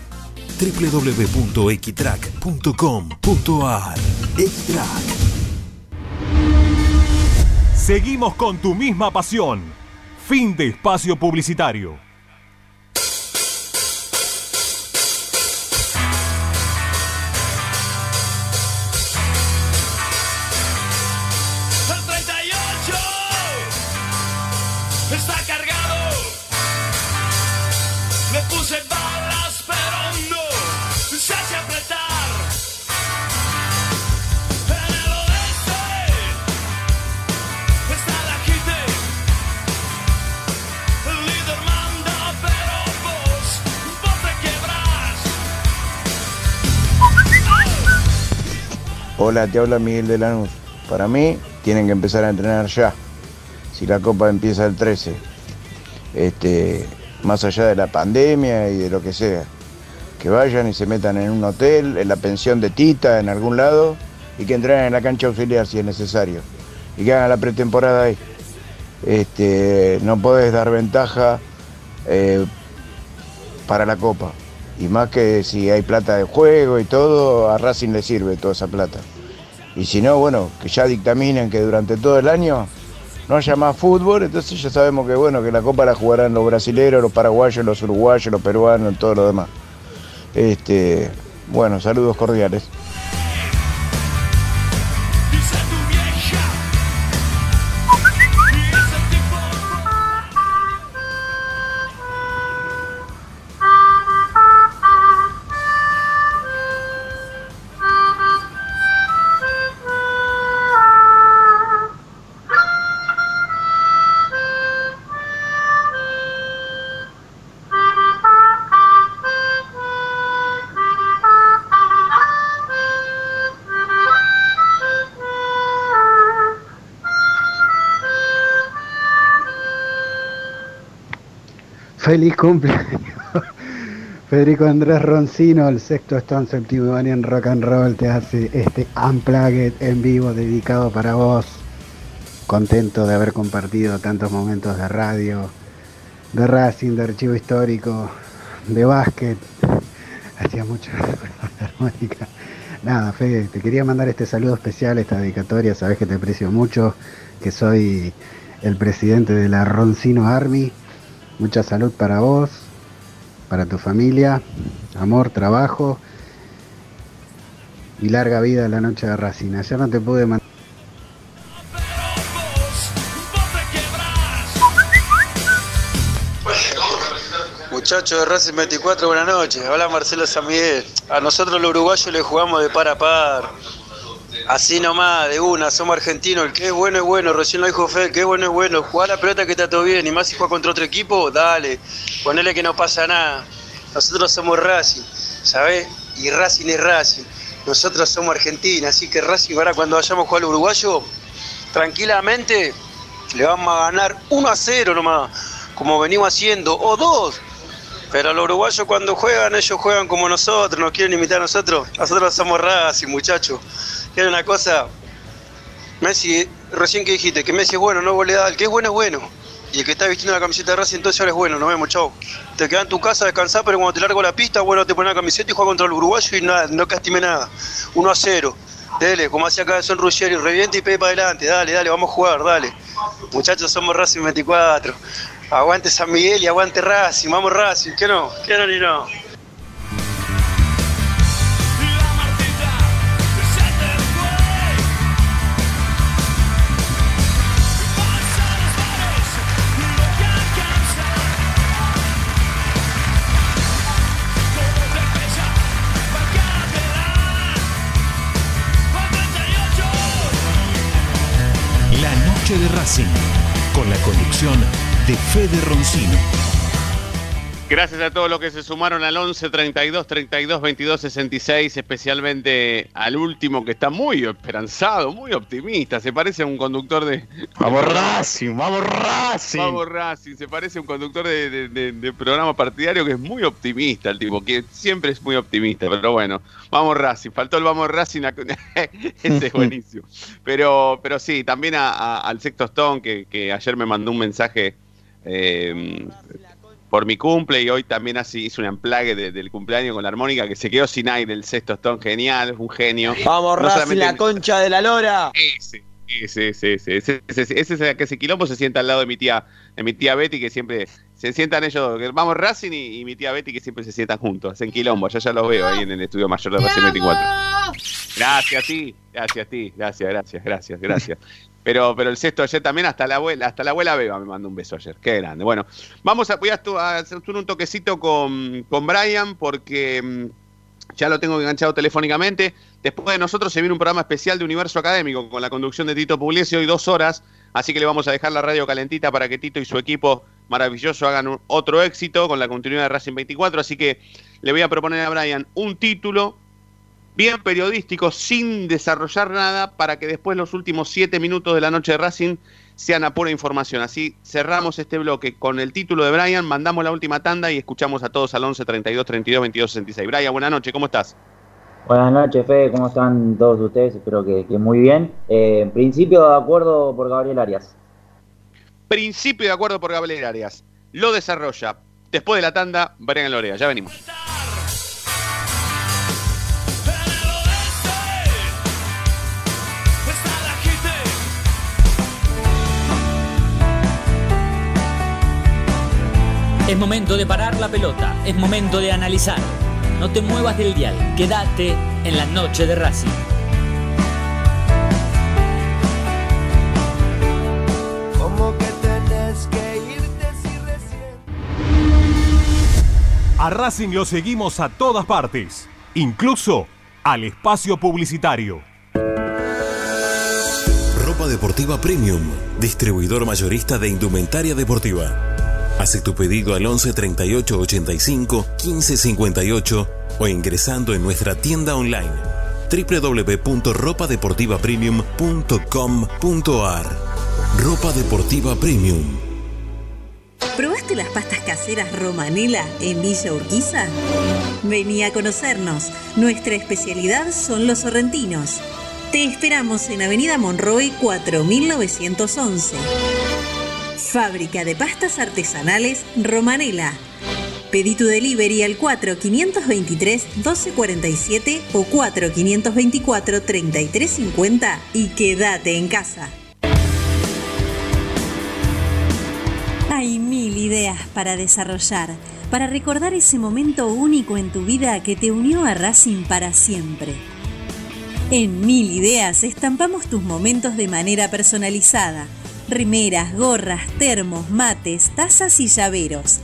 Speaker 8: www.equitrack.com.ar Equitrack
Speaker 2: Seguimos con tu misma pasión. Fin de espacio publicitario.
Speaker 13: Hola, te habla Miguel de Lanús. Para mí, tienen que empezar a entrenar ya. Si la Copa empieza el 13. Este, más allá de la pandemia y de lo que sea. Que vayan y se metan en un hotel, en la pensión de Tita, en algún lado, y que entrenen en la cancha auxiliar si es necesario. Y que hagan la pretemporada ahí. Este, no podés dar ventaja eh, para la Copa. Y más que si hay plata de juego y todo, a Racing le sirve toda esa plata. Y si no, bueno, que ya dictaminen que durante todo el año no haya más fútbol, entonces ya sabemos que bueno, que la copa la jugarán los brasileros, los paraguayos, los uruguayos, los peruanos, todo lo demás. Este, bueno, saludos cordiales.
Speaker 14: Feliz cumpleaños. Federico Andrés Roncino, el sexto Stone Septimani en Rock and Roll, te hace este Unplugged en vivo dedicado para vos. Contento de haber compartido tantos momentos de radio, de Racing, de archivo histórico, de básquet. Hacía mucho armónica. Nada, Fede, te quería mandar este saludo especial, esta dedicatoria, sabes que te aprecio mucho, que soy el presidente de la Roncino Army. Mucha salud para vos, para tu familia, amor, trabajo y larga vida la noche de Racing. Ayer no te pude mandar.
Speaker 15: Muchachos de Racing 24, buenas noches. Hola Marcelo San Miguel. A nosotros los uruguayos le jugamos de par a par. Así nomás, de una, somos argentinos. El que es bueno es bueno, recién lo dijo Fede, que es bueno es bueno. Jugar la pelota que está todo bien, y más si juega contra otro equipo, dale. Ponele que no pasa nada. Nosotros somos Racing, ¿sabes? Y Racing es Racing. Nosotros somos Argentina, así que Racing ahora cuando vayamos a jugar al uruguayo, tranquilamente le vamos a ganar 1 a 0 nomás, como venimos haciendo, o 2. Pero los uruguayos cuando juegan, ellos juegan como nosotros, nos quieren imitar a nosotros. Nosotros somos Racing, muchachos. Era una cosa. Messi, recién que dijiste que Messi es bueno, no goleada. El que es bueno es bueno. Y el que está vistiendo la camiseta de Racing, entonces ahora es bueno. Nos vemos, chau. Te quedas en tu casa a descansar, pero cuando te largo la pista, bueno, te pones la camiseta y juegas contra el uruguayo y nada, no castime nada. 1 a 0. Dele, como hacía acá Son Ruggiero, reviente y pegue para adelante. Dale, dale, vamos a jugar, dale. Muchachos, somos Racing 24. Aguante San Miguel y aguante Racing, vamos Racing, que no, que no ni no.
Speaker 2: De Racing, con la conducción de Fede Roncino.
Speaker 3: Gracias a todos los que se sumaron al 11 32 32 22 66, especialmente al último que está muy esperanzado, muy optimista. Se parece a un conductor de.
Speaker 5: Vamos Racing, vamos Racing.
Speaker 3: Vamos Racing, se parece a un conductor de, de- de- de programa partidario que es muy optimista, el tipo, que siempre es muy optimista. Pero bueno, vamos Racing, faltó el vamos Racing, a- ese es buenísimo. Pero, pero sí, también a- a- al Sexto Stone, que, que ayer me mandó un mensaje. eh, por mi cumple y hoy también así hizo un amplague de- del cumpleaños con la armónica que se quedó sin aire el sexto Stone, genial, un genio.
Speaker 16: Vamos,
Speaker 3: No
Speaker 16: Racing, la concha de la lora.
Speaker 3: Ese, ese, ese, ese, ese, ese, ese es el que ese quilombo se sienta al lado de mi tía, de mi tía Betty, que siempre se sientan ellos, que vamos Racing y, y mi tía Betty que siempre se sientan juntos, hacen quilombo, yo ya los veo ahí en el estudio mayor de Racing 24. Gracias a ti, gracias a ti, gracias, gracias, gracias, gracias. Pero, pero el sexto ayer también, hasta la abuela, hasta la abuela Beba me mandó un beso ayer. Qué grande. Bueno, vamos a, a, hacer un toquecito con, con Brian porque mm, ya lo tengo enganchado telefónicamente. Después de nosotros se viene un programa especial de Universo Académico con la conducción de Tito Pugliese hoy dos horas. Así que le vamos a dejar la radio calentita para que Tito y su equipo maravilloso hagan un- otro éxito con la continuidad de Racing 24. Así que le voy a proponer a Brian un título bien periodístico, sin desarrollar nada, para que después los últimos siete minutos de la noche de Racing sean a pura información. Así cerramos este bloque con el título de Brian, mandamos la última tanda y escuchamos a todos al 11 32 32 22 66. Brian, buenas noches, ¿cómo estás?
Speaker 17: Buenas noches, Fede, ¿cómo están todos ustedes? Espero que, que muy bien. Eh, en principio, de acuerdo por Gabriel Arias.
Speaker 3: Principio de acuerdo por Gabriel Arias. Lo desarrolla. Después de la tanda, Brian Lorea. Ya venimos.
Speaker 18: Es momento de parar la pelota, es momento de analizar. No te muevas del dial, quédate en la noche de Racing.
Speaker 1: Como que tenés que irte si recién.
Speaker 2: A Racing lo seguimos a todas partes, incluso al espacio publicitario.
Speaker 8: Ropa deportiva premium, distribuidor mayorista de indumentaria deportiva. Hace tu pedido al 11 38 85 15 58 o ingresando en nuestra tienda online www.ropadeportivapremium.com.ar Ropa deportiva premium.
Speaker 19: ¿Probaste las pastas caseras Romanela en Villa Urquiza? Vení a conocernos. Nuestra especialidad son los sorrentinos. Te esperamos en Avenida Monroe 4911. Fábrica de pastas artesanales Romanela. Pedí tu delivery al 4523-1247 o 4524-3350 y quédate en casa. Hay mil ideas para desarrollar, para recordar ese momento único en tu vida que te unió a Racing para siempre. En Mil Ideas estampamos tus momentos de manera personalizada. Remeras, gorras, termos, mates, tazas y llaveros.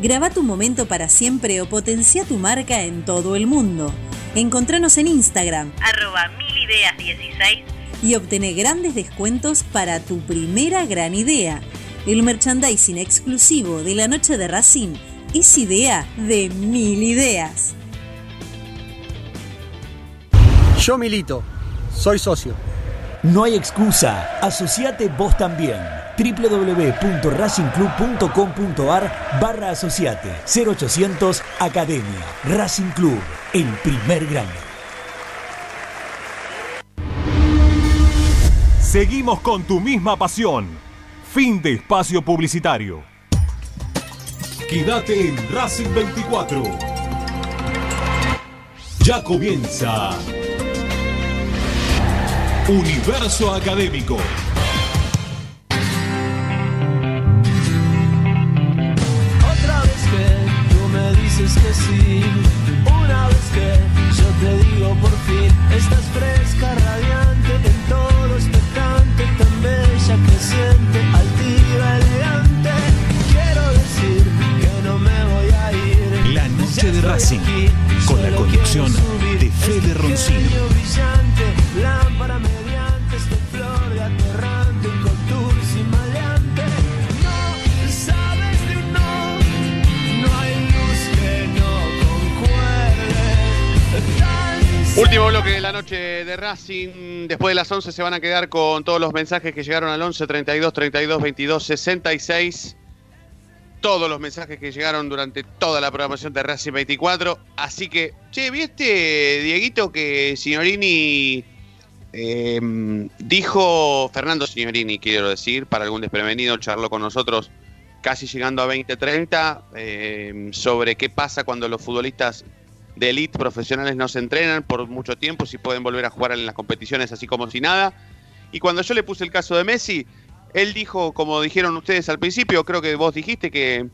Speaker 19: Graba tu momento para siempre o potencia tu marca en todo el mundo. Encontranos en Instagram, arroba milideas16 y obtené grandes descuentos para tu primera gran idea. El merchandising exclusivo de la noche de Racing es idea de mil ideas.
Speaker 9: Yo milito, soy socio.
Speaker 20: No hay excusa, asociate vos también. www.racingclub.com.ar barra asociate 0800 Academia Racing Club, el primer grande.
Speaker 2: Seguimos con tu misma pasión. Fin de espacio publicitario. Quédate en Racing 24. Ya comienza Universo Académico.
Speaker 1: Otra vez que tú me dices que sí, una vez que yo te digo por fin, estás fresca, radiante, en todo expectante, tan bella, creciente, altiva, elegante. Quiero decir que no me voy a ir.
Speaker 2: La noche de Racing, con la conducción de Fede Roncino.
Speaker 3: Último bloque de la noche de Racing. Después de las 11 se van a quedar con todos los mensajes que llegaron al 11 32 32 22 66. Todos los mensajes que llegaron durante toda la programación de Racing 24. Así que, che, ¿viste, Dieguito, que Signorini eh, dijo, Fernando Signorini, quiero decir, para algún desprevenido, charló con nosotros casi llegando a 2030 eh, sobre qué pasa cuando los futbolistas de elite profesionales no se entrenan por mucho tiempo, si pueden volver a jugar en las competiciones así como si nada. Y cuando yo le puse el caso de Messi, él dijo, como dijeron ustedes al principio, creo que vos dijiste que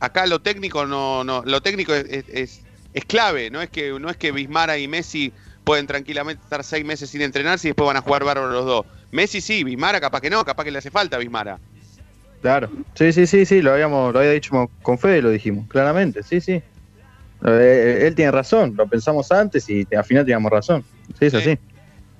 Speaker 3: acá lo técnico no, no lo técnico es, es, clave, no es que no es que Bismara y Messi pueden tranquilamente estar seis meses sin entrenarse y después van a jugar bárbaro los dos. Messi sí, Bismara capaz que no, capaz que le hace falta a Bismara.
Speaker 5: Claro, sí, sí, sí, sí, lo habíamos, lo había dicho con Fede, lo dijimos, claramente, sí, sí. Eh, él tiene razón, lo pensamos antes y al final teníamos razón. Sí, es así.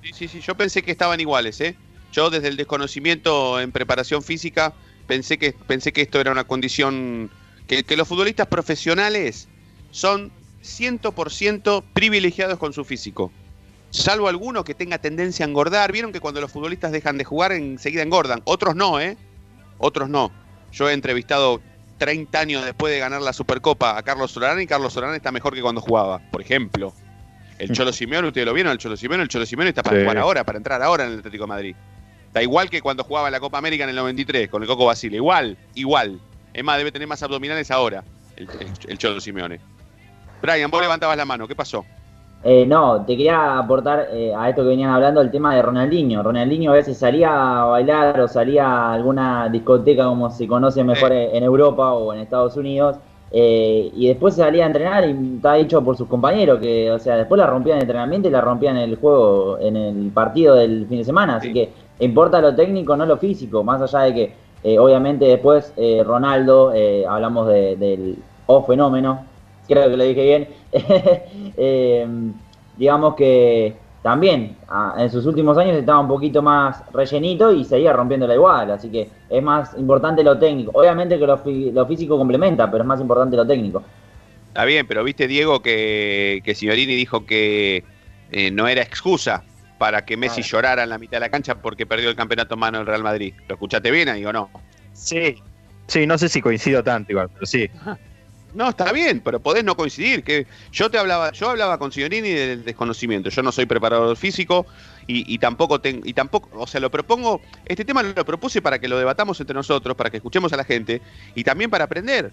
Speaker 3: Sí, sí, sí, yo pensé que estaban iguales, ¿eh? Yo desde el desconocimiento en preparación física pensé que, pensé que esto era una condición, que, que los futbolistas profesionales son 100% privilegiados con su físico. Salvo alguno que tenga tendencia a engordar. Vieron que cuando los futbolistas dejan de jugar enseguida engordan. Otros no, ¿eh? Otros no. Yo he entrevistado 30 años después de ganar la Supercopa a Carlos Solana y Carlos Solana está mejor que cuando jugaba, por ejemplo. El Cholo Simeone, ustedes lo vieron, el Cholo Simeone, el Cholo Simeone está para
Speaker 5: Sí.
Speaker 3: jugar ahora, para entrar ahora en el Atlético de Madrid. Da igual que cuando jugaba la Copa América en el 93 con el Coco Basile, igual, igual. Es más, debe tener más abdominales ahora el, el- el Cholo Simeone. Brian, vos levantabas la mano, ¿qué pasó?
Speaker 17: Eh, no, te quería aportar eh, a esto que venían hablando el tema de Ronaldinho. Ronaldinho a veces salía a bailar o salía a alguna discoteca como se conoce mejor en Europa o en Estados Unidos eh, y después salía a entrenar y estaba dicho por sus compañeros que, o sea, después la rompían en el entrenamiento y la rompían en el juego, en el partido del fin de semana. Así que importa lo técnico, no lo físico, más allá de que eh, obviamente después eh, Ronaldo, eh, hablamos de- del O fenómeno, creo que lo dije bien, eh, digamos que también ah, en sus últimos años estaba un poquito más rellenito y seguía rompiéndola igual, así que es más importante lo técnico. Obviamente que lo, fi- lo físico complementa, pero es más importante lo técnico.
Speaker 3: Está bien, pero viste, Diego, que, que Signorini dijo que eh, no era excusa para que Messi llorara en la mitad de la cancha porque perdió el campeonato en mano del Real Madrid. ¿Lo escuchaste bien ahí o no?
Speaker 5: Sí. Sí, no sé si coincido tanto igual, pero sí.
Speaker 3: No, está bien, pero podés no coincidir. Que yo te hablaba, yo hablaba con Signorini del desconocimiento. Yo no soy preparador físico y, y tampoco tengo, y tampoco, o sea, lo propongo, este tema lo propuse para que lo debatamos entre nosotros, para que escuchemos a la gente y también para aprender.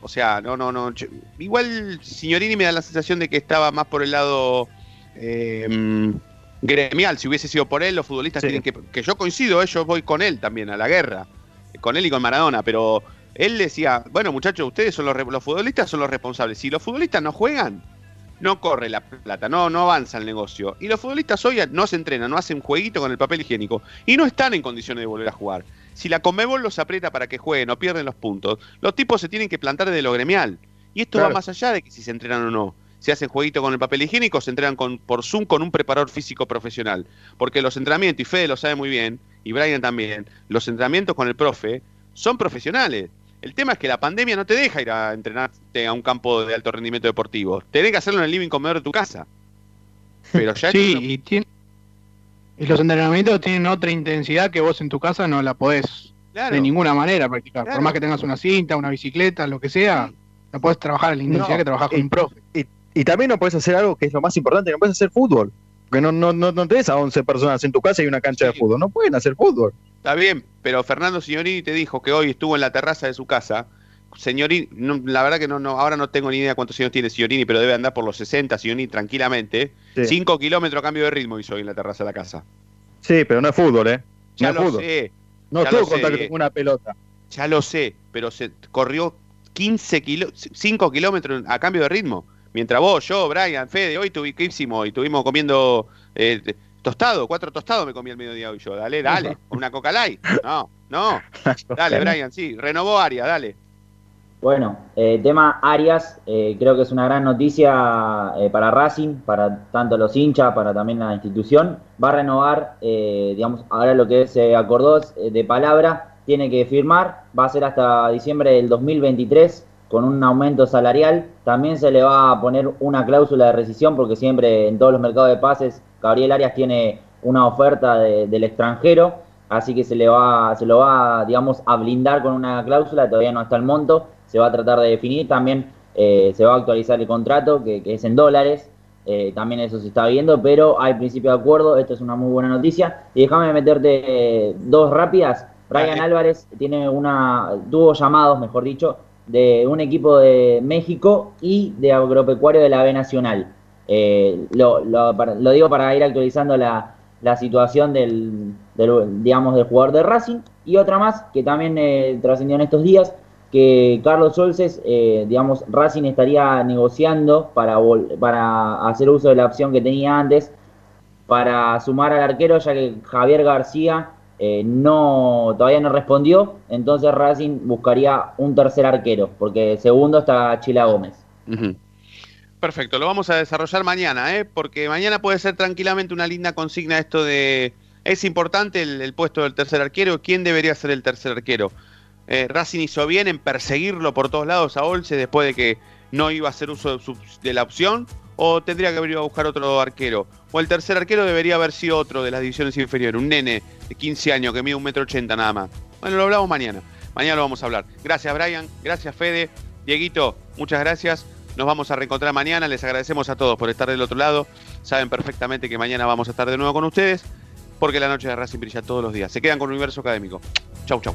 Speaker 3: O sea, no, no, no. yo- igual Signorini me da la sensación de que estaba más por el lado eh, gremial. Si hubiese sido por él, los futbolistas tienen que. Que yo coincido, eh, yo voy con él también a la guerra. Con él y con Maradona, pero él decía, bueno muchachos, ustedes son los, los futbolistas son los responsables. Si los futbolistas no juegan, no corre la plata, no, no avanza el negocio. Y los futbolistas hoy no se entrenan, no hacen jueguito con el papel higiénico y no están en condiciones de volver a jugar. Si la Conmebol los aprieta para que jueguen o pierden los puntos, los tipos se tienen que plantar de lo gremial. Y esto
Speaker 5: Claro.
Speaker 3: va más allá de que si se entrenan o no. Si hacen jueguito con el papel higiénico, se entrenan con, por Zoom con un preparador físico profesional. Porque los entrenamientos, y Fede lo sabe muy bien, y Brian también, los entrenamientos con el profe son profesionales. El tema es que la pandemia no te deja ir a entrenarte a un campo de alto rendimiento deportivo. Tenés que hacerlo en el living comedor de tu casa. Pero ya
Speaker 21: Sí, y, tiene- y los entrenamientos tienen otra intensidad que vos en tu casa no la podés
Speaker 3: Claro.
Speaker 21: de ninguna manera practicar.
Speaker 3: Claro.
Speaker 21: Por más que tengas una cinta, una bicicleta, lo que sea, no podés trabajar a la intensidad
Speaker 5: No,
Speaker 21: que trabajás con
Speaker 5: y-
Speaker 21: un profe.
Speaker 5: Y, y también no puedes hacer algo que es lo más importante, no puedes hacer fútbol. Porque no, no, no, no tenés a 11 personas en tu casa y una cancha de fútbol. No pueden hacer fútbol.
Speaker 3: Está bien, pero Fernando Signorini te dijo que hoy estuvo en la terraza de su casa. Signorini, no, la verdad que no, no, ahora no tengo ni idea cuántos años tiene Signorini, pero debe andar por los 60, Signorini tranquilamente.
Speaker 5: Sí.
Speaker 3: 5 kilómetros a cambio de ritmo hizo hoy en la terraza de la casa.
Speaker 5: Sí, pero no es fútbol, ¿eh?
Speaker 3: Ya
Speaker 5: no es
Speaker 3: lo
Speaker 5: fútbol.
Speaker 3: sé.
Speaker 5: No
Speaker 3: ya
Speaker 5: tuvo
Speaker 3: lo sé,
Speaker 5: contacto con una pelota.
Speaker 3: Ya lo sé, pero se corrió 15 kilo, 5 kilómetros a cambio de ritmo. Mientras vos, yo, Brian, Fede, hoy tuvi, ¿qué hicimos? Y estuvimos comiendo eh, tostado, cuatro tostados me comí al mediodía hoy yo. Dale, dale, una coca light. No, no. Dale, Brian, sí, renovó Aria, dale.
Speaker 17: Bueno, eh, tema Arias, eh, creo que es una gran noticia eh, para Racing, para tanto los hinchas, para también la institución. Va a renovar, eh, digamos, ahora lo que se acordó es, eh, de palabra, tiene que firmar, va a ser hasta diciembre del 2023 con un aumento salarial. También se le va a poner una cláusula de rescisión porque siempre en todos los mercados de pases Gabriel Arias tiene una oferta de- del extranjero, así que se le va, se lo va, digamos, a blindar con una cláusula, todavía no está el monto, se va a tratar de definir, también eh, se va a actualizar el contrato, que, que es en dólares, eh, también eso se está viendo, pero hay principio de acuerdo, esto es una muy buena noticia. Y déjame meterte eh, dos rápidas. Brian Álvarez tiene una, tuvo llamados, mejor dicho, de un equipo de México y de agropecuario de la B Nacional. Eh, lo, lo- digo para ir actualizando la, la situación del, del, digamos, del jugador de Racing. Y otra más que también eh, trascendió en estos días, que Carlos Solces, eh, digamos, Racing estaría negociando para, para hacer uso de la opción que tenía antes para sumar al arquero, ya que Javier García eh, no todavía no respondió, entonces Racing buscaría un tercer arquero, porque segundo está Chila Gómez.
Speaker 3: Perfecto, lo vamos a desarrollar mañana, ¿eh? porque mañana puede ser tranquilamente una linda consigna esto de... Es importante el, puesto del tercer arquero, ¿quién debería ser el tercer arquero? Eh, Racing hizo bien en perseguirlo por todos lados a Olse después de que no iba a hacer uso de la opción, o tendría que haber ido a buscar otro arquero, o el tercer arquero debería haber sido otro de las divisiones inferiores, un nene de 15 años que mide un metro ochenta nada más. Bueno, lo hablamos mañana, mañana lo vamos a hablar. Gracias Brian, gracias Fede, Dieguito, muchas gracias. Nos vamos a reencontrar mañana. Les agradecemos a todos por estar del otro lado. Saben perfectamente que mañana vamos a estar de nuevo con ustedes porque la noche de Racing brilla todos los días. Se quedan con Universo Académico. Chau, chau.